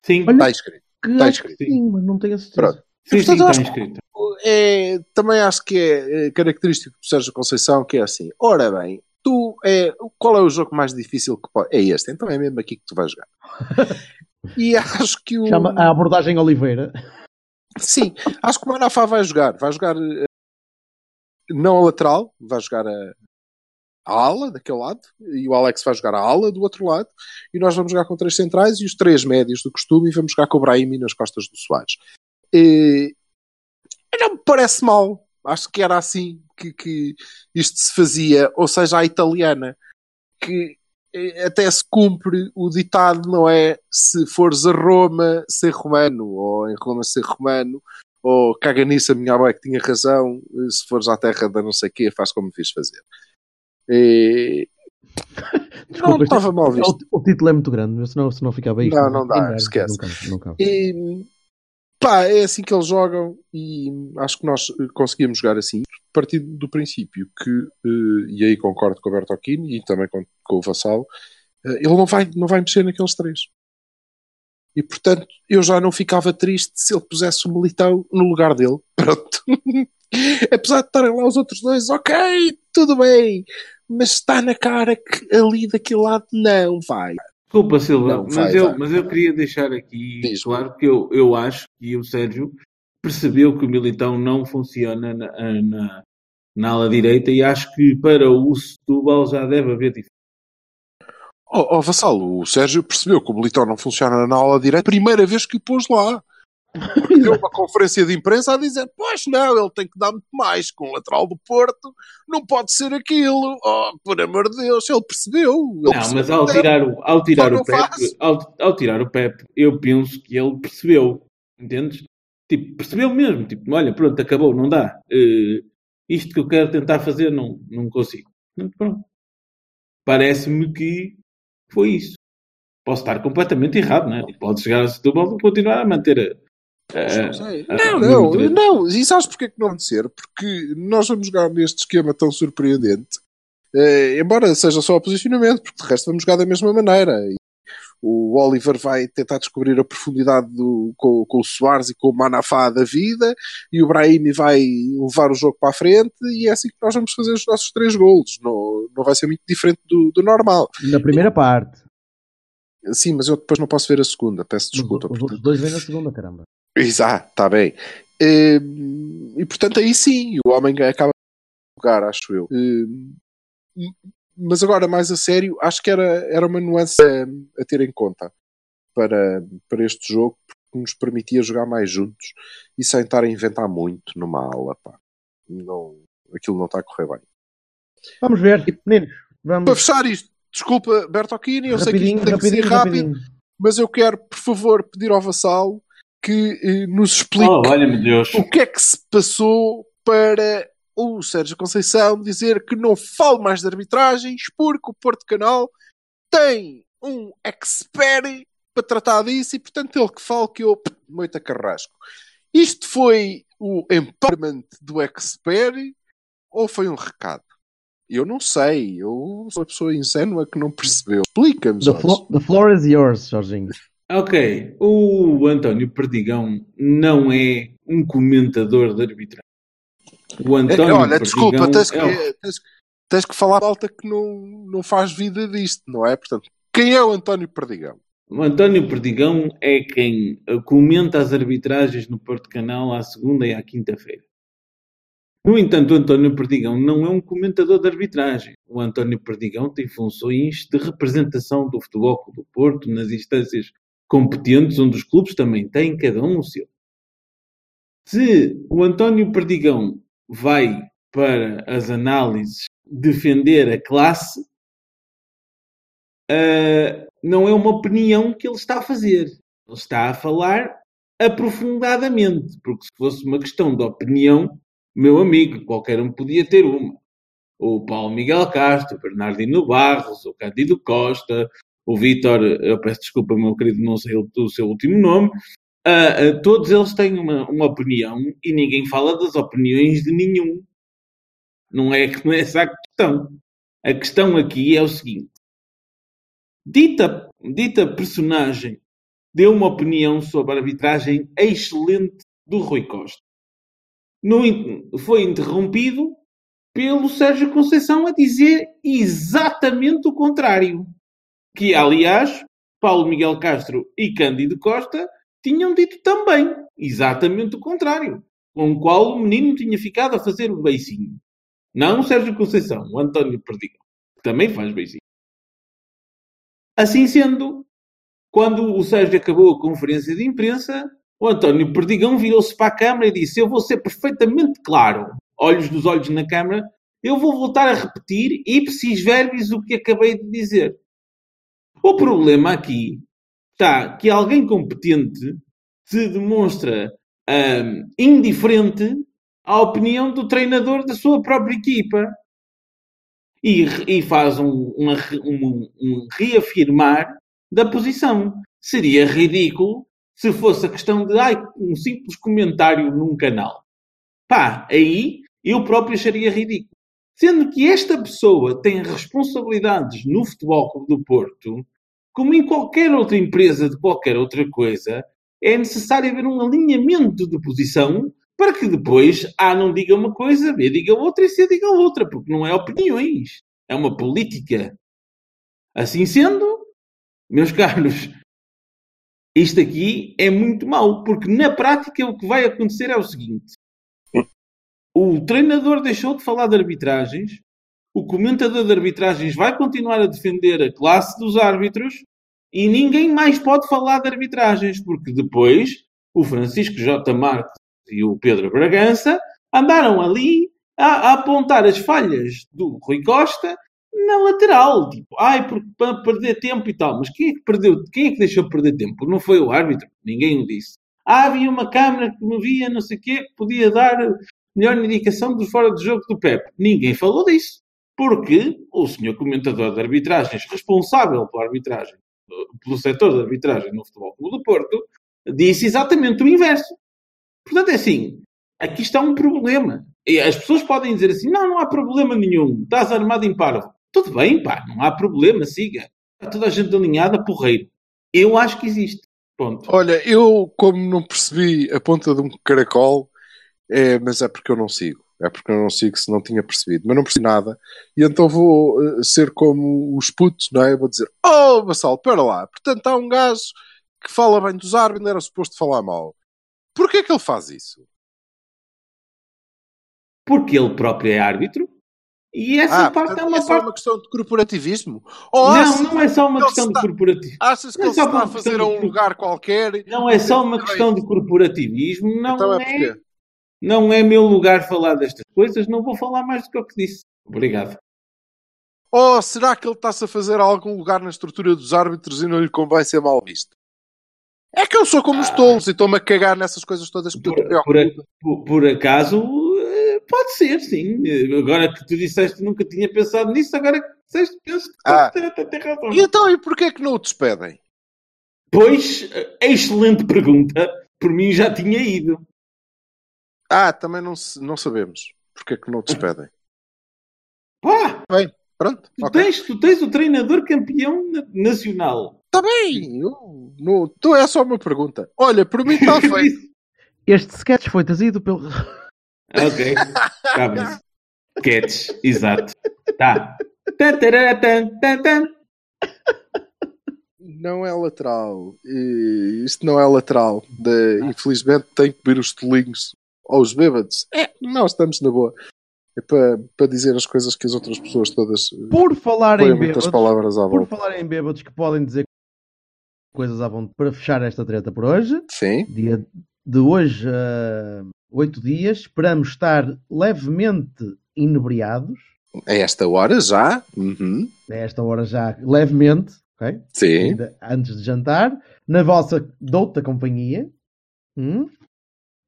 Sim, está inscrito. Está inscrito. Sim, mas não tenho a certeza. Pronto. Sim, sim, está inscrito. É, também acho que é, é característico do Sérgio Conceição que é assim. Ora bem, tu é, qual é o jogo mais difícil que pode. É este, então é mesmo aqui que tu vais jogar. e *laughs* acho que o. Chama a abordagem Oliveira. Sim, acho que o Manafá vai jogar. Vai jogar eh, não a lateral, vai jogar a, a ala daquele lado e o Alex vai jogar a ala do outro lado e nós vamos jogar com três centrais e os três médios do costume e vamos jogar com o Brahimi nas costas do Soares. E, não me parece mal. Acho que era assim que, que isto se fazia, ou seja, a italiana, que até se cumpre o ditado, não é? Se fores a Roma, ser romano, ou em Roma, ser romano, ou caga nisso, a minha avó é que tinha razão, se fores à terra da não sei o quê, faz como me fiz fazer. E... *laughs* Desculpa, não estava mal visto. O, o, título é muito grande, senão, senão ficava isto. Não, não dá, esquece. Não cabe, não E, pá, é assim que eles jogam e acho que nós conseguimos jogar assim, partindo do princípio que, uh, e aí concordo com o Bertocchini e também com, com o Vassal, uh, ele não vai, não vai mexer naqueles três. E portanto, eu já não ficava triste se ele pusesse o Militão no lugar dele. *laughs* Pronto. Apesar de estarem lá os outros dois, ok, tudo bem, mas está na cara que ali daquele lado não vai. Desculpa, Silva, não, mas, vai, eu, vai. mas eu queria deixar aqui Diz claro que eu, eu acho que o Sérgio percebeu que o Militão não funciona na, na, na ala direita e acho que para o Setúbal já deve haver diferença. Oh, oh Vassalo, o Sérgio percebeu que o Militão não funciona na ala direita, primeira vez que o pôs lá. Deu uma conferência de imprensa a dizer: Pois não, ele tem que dar muito mais com o lateral do Porto, não pode ser aquilo. Oh, por amor de Deus, ele percebeu. Ele não, percebeu mas ao tirar, o, ao, tirar o Pepe, ao, ao, tirar o Pepe, eu penso que ele percebeu, entendes? Tipo, percebeu mesmo. Tipo, olha, pronto, acabou, não dá. Uh, isto que eu quero tentar fazer, não, não consigo. Pronto. Parece-me que foi isso. Posso estar completamente errado, não é? Pode chegar a Setúbal e continuar a manter a é, não, não, não. E sabes porque é que não vai ser? Porque nós vamos jogar neste esquema tão surpreendente, eh, embora seja só o posicionamento, porque de resto vamos jogar da mesma maneira. E o Oliver vai tentar descobrir a profundidade do, com, com o Soares e com o Manafá da vida, e o Brahimi vai levar o jogo para a frente, e é assim que nós vamos fazer os nossos três golos. Não, não vai ser muito diferente do, do normal. Na primeira parte. Sim, mas eu depois não posso ver a segunda, peço desculpa. Os, os dois vêm na segunda, caramba. Exato, está bem. Ehm, e, portanto aí sim, o homem acaba de lugar, acho eu. Ehm, mas agora, mais a sério, acho que era, era uma nuance a, a, ter em conta para, para este jogo, porque nos permitia jogar mais juntos e sem estar a inventar muito numa aula. Pá. Não, aquilo não está a correr bem. Vamos ver, meninos. Vamos... Para fechar isto, desculpa, Bertocchini, eu sei que isto tem que ser rápido, mas eu quero, por favor, pedir ao Vassalo que eh, nos explique Oh, o que é que se passou para o Sérgio Conceição dizer que não fale mais de arbitragens porque o Porto Canal tem um expert para tratar disso e, portanto, ele que fala que eu moita carrasco. Isto foi o empowerment do expert ou foi um recado? Eu não sei. Eu sou uma pessoa ingênua que não percebeu. Explica-me, The, Jorge. flo- the floor is yours, Jorginho. Ok, o António Perdigão não é um comentador de arbitragem. O António Olha, Perdigão desculpa, tens que, é tens, tens que falar a alta que não, não faz vida disto, não é? Portanto, quem é o António Perdigão? O António Perdigão é quem comenta as arbitragens no Porto Canal à segunda e à quinta-feira. No entanto, o António Perdigão não é um comentador de arbitragem. O António Perdigão tem funções de representação do Futebol Clube do Porto nas instâncias competentes, onde os clubes também têm cada um o seu. Se o António Perdigão vai para as análises defender a classe, ah, não é uma opinião que ele está a fazer. Ele está a falar aprofundadamente, porque se fosse uma questão de opinião, meu amigo, qualquer um podia ter uma. O Paulo Miguel Castro, o Bernardino Barros, o Cândido Costa, o Vítor, eu peço desculpa, meu querido, não sei o, seu último nome, ah, ah, todos eles têm uma, uma opinião e ninguém fala das opiniões de nenhum. Não é, não é essa a questão. A questão aqui é o seguinte: dita, dita personagem deu uma opinião sobre a arbitragem excelente do Rui Costa. No foi interrompido pelo Sérgio Conceição a dizer exatamente o contrário. Que, aliás, Paulo Miguel Castro e Cândido Costa tinham dito também exatamente o contrário. Com o qual o menino tinha ficado a fazer o beicinho. Não o Sérgio Conceição, o António Perdigão, que também faz beicinho. Assim sendo, quando o Sérgio acabou a conferência de imprensa, o António Perdigão virou-se para a Câmara e disse: Eu vou ser perfeitamente claro, olhos nos olhos na Câmara, eu vou voltar a repetir ipsis verbis o que acabei de dizer. O problema aqui está que alguém competente se demonstra hum, indiferente à opinião do treinador da sua própria equipa e, e faz um, um- um reafirmar da posição. Seria ridículo se fosse a questão de ai, um simples comentário num canal. Pá, aí eu próprio acharia ridículo. Sendo que esta pessoa tem responsabilidades no Futebol Clube do Porto, como em qualquer outra empresa de qualquer outra coisa, é necessário haver um alinhamento de posição para que depois A não diga uma coisa, B diga outra e C diga outra, porque não é opiniões, é uma política. Assim sendo, meus *laughs* caros, isto aqui é muito mau, porque na prática o que vai acontecer é o seguinte: o treinador deixou de falar de arbitragens, o comentador de arbitragens vai continuar a defender a classe dos árbitros e ninguém mais pode falar de arbitragens, porque depois o Francisco J. Marques e o Pedro Bragança andaram ali a, a apontar as falhas do Rui Costa na lateral. Tipo, ai, porque para perder tempo e tal. Mas quem é que perdeu? Quem é que deixou perder tempo? Não foi o árbitro. Ninguém o disse. Ah, havia uma câmara que me via, não sei o quê, que podia dar melhor indicação do fora de jogo do Pep. Ninguém falou disso. Porque o senhor comentador de arbitragens, responsável pela arbitragem, pelo setor de arbitragem no Futebol Clube do Porto, disse exatamente o inverso. Portanto, é assim, aqui está um problema. E as pessoas podem dizer assim, não, não há problema nenhum, estás armado em parvo. Tudo bem, pá, não há problema, siga. Está toda a gente alinhada, porreiro. Eu acho que existe. Ponto. Olha, eu, como não percebi a ponta de um caracol, é, mas é porque eu não sigo. É porque eu não sigo se não tinha percebido. Mas não percebi nada. E então vou eh, ser como os putos, não é? Vou dizer: Oh, Vassal, para lá. Portanto, há um gajo que fala bem dos árbitros, não era suposto falar mal. Porquê que ele faz isso? Porque ele próprio é árbitro e essa ah, parte portanto, é uma é só parte. uma questão de corporativismo? Ou Não, não é só uma questão de está- corporativo. achas que não é ele só se está a fazer a de- um lugar qualquer? Não é só uma questão de corporativismo, não então é é, porquê? Não é meu lugar falar destas coisas, não vou falar mais do que o que disse. Obrigado. Ou será que ele está-se a fazer algum lugar na estrutura dos árbitros e não lhe convém ser mal visto? É que eu sou como os tolos e estou-me a cagar nessas coisas todas que te Por, por, por- por acaso, eh, pode ser, sim. Eh, Agora que tu disseste nunca tinha pensado nisso, agora que disseste, penso que Ah. ter, até ter razão. E então, e porquê que não o despedem? Pois, eh, excelente *laughs* pergunta. Por mim já tinha ido. Ah, também não, não sabemos. Porquê que não despedem? Pá, Pronto, tu, ok. tens, tu tens o treinador campeão na- nacional. Está bem. Eu, não, então é só uma pergunta. Olha, por mim está *laughs* feito. Este sketch foi trazido pelo. *laughs* ok, está bem. Sketch, exato. Tá. Tan, tan, tan. Não é lateral. E isto não é lateral. De- infelizmente tenho que ver os tolinhos aos bêbados. É, nós estamos na boa. É para, para dizer as coisas que as outras pessoas todas eh, Por falar em bêbados, palavras à por falar em bêbados que podem dizer coisas à vontade para fechar esta treta por hoje, Sim. dia de hoje a oito dias, esperamos estar levemente inebriados, A esta hora já. Uhum. a esta hora já levemente, ok? Sim. Ainda antes de jantar, na vossa douta companhia. Hum?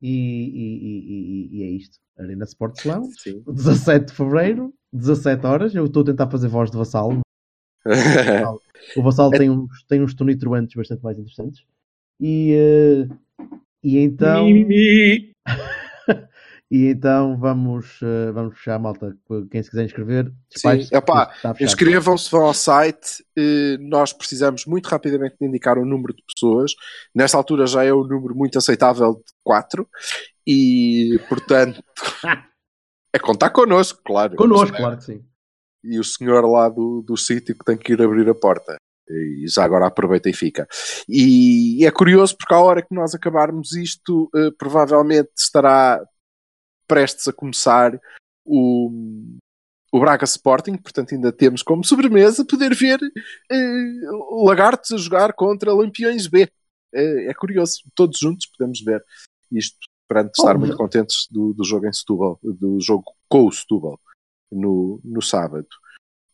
E, e- e- e- é isto. Arena Sports Lounge, Sim. 17 de Fevereiro, 17 horas. Eu estou a tentar fazer voz de vassalo. *laughs* O vassalo É- tem uns, tem uns tonitruantes bastante mais interessantes. E, eh, e então. E então vamos, eh, vamos fechar, malta. Quem se quiser inscrever. Inscrevam-se, vão ao site. Eh, Nós precisamos muito rapidamente de indicar o número de pessoas. Nesta altura já é um número muito aceitável de 4. E, portanto, *laughs* é contar connosco, claro. Connosco, claro que sim. E o senhor lá do, do sítio que tem que ir abrir a porta. E já agora aproveita e fica. E é curioso porque à hora que nós acabarmos isto, eh, provavelmente estará prestes a começar o, o Braga Sporting, portanto ainda temos como sobremesa poder ver eh, Lagartos a jogar contra Lampiões B. Eh, é curioso, todos juntos podemos ver isto, perante estar Oh, muito contentes do, do jogo em Setúbal, do jogo com o Setúbal no, no sábado.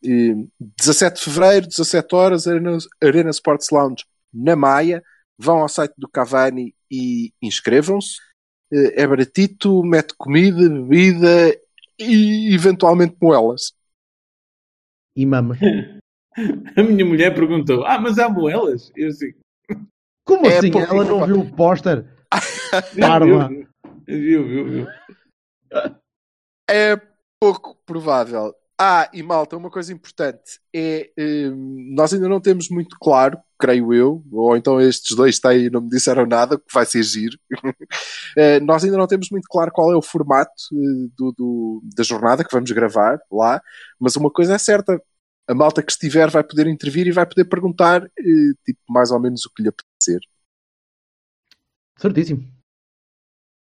E 17 de Fevereiro, 17 horas, Arena, Arena Sports Lounge na Maia. Vão ao site do Cavani e inscrevam-se. Eh, É baratito, mete comida, bebida e eventualmente moelas. E mamas. *laughs* A minha mulher perguntou: Ah, mas há moelas? Eu assim, Como É assim? porque- Ela não viu o póster? *laughs* viu, Parva. Viu, viu, viu. É pouco provável. Ah, e malta, uma coisa importante é hum, nós ainda não temos muito claro, creio eu, ou então estes dois têm e não me disseram nada, que vai ser giro. *laughs* Eh, nós ainda não temos muito claro qual é o formato eh, do, do- da jornada que vamos gravar lá, mas uma coisa é certa: a malta que estiver vai poder intervir e vai poder perguntar, eh, tipo, mais ou menos o que lhe apetecer. Certíssimo.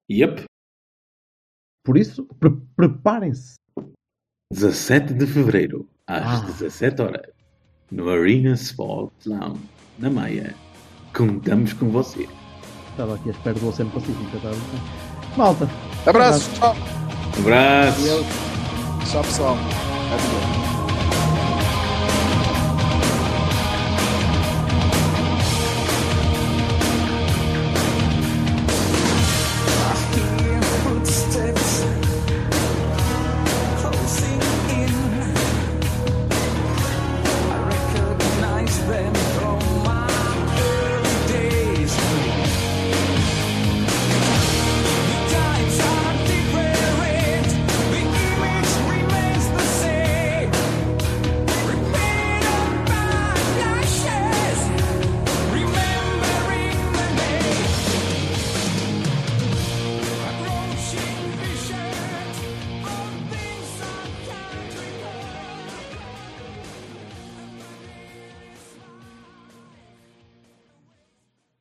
Yep. Por isso, pre- preparem-se. 17 de Fevereiro, às Ah. 17 horas, no Arena Sports Lounge, na Maia. Contamos com você. Estava aqui à espera do Oceano Pacífico. já estava. Malta. Abraço, tchau, Um abraço. Tchau pessoal. Adeus.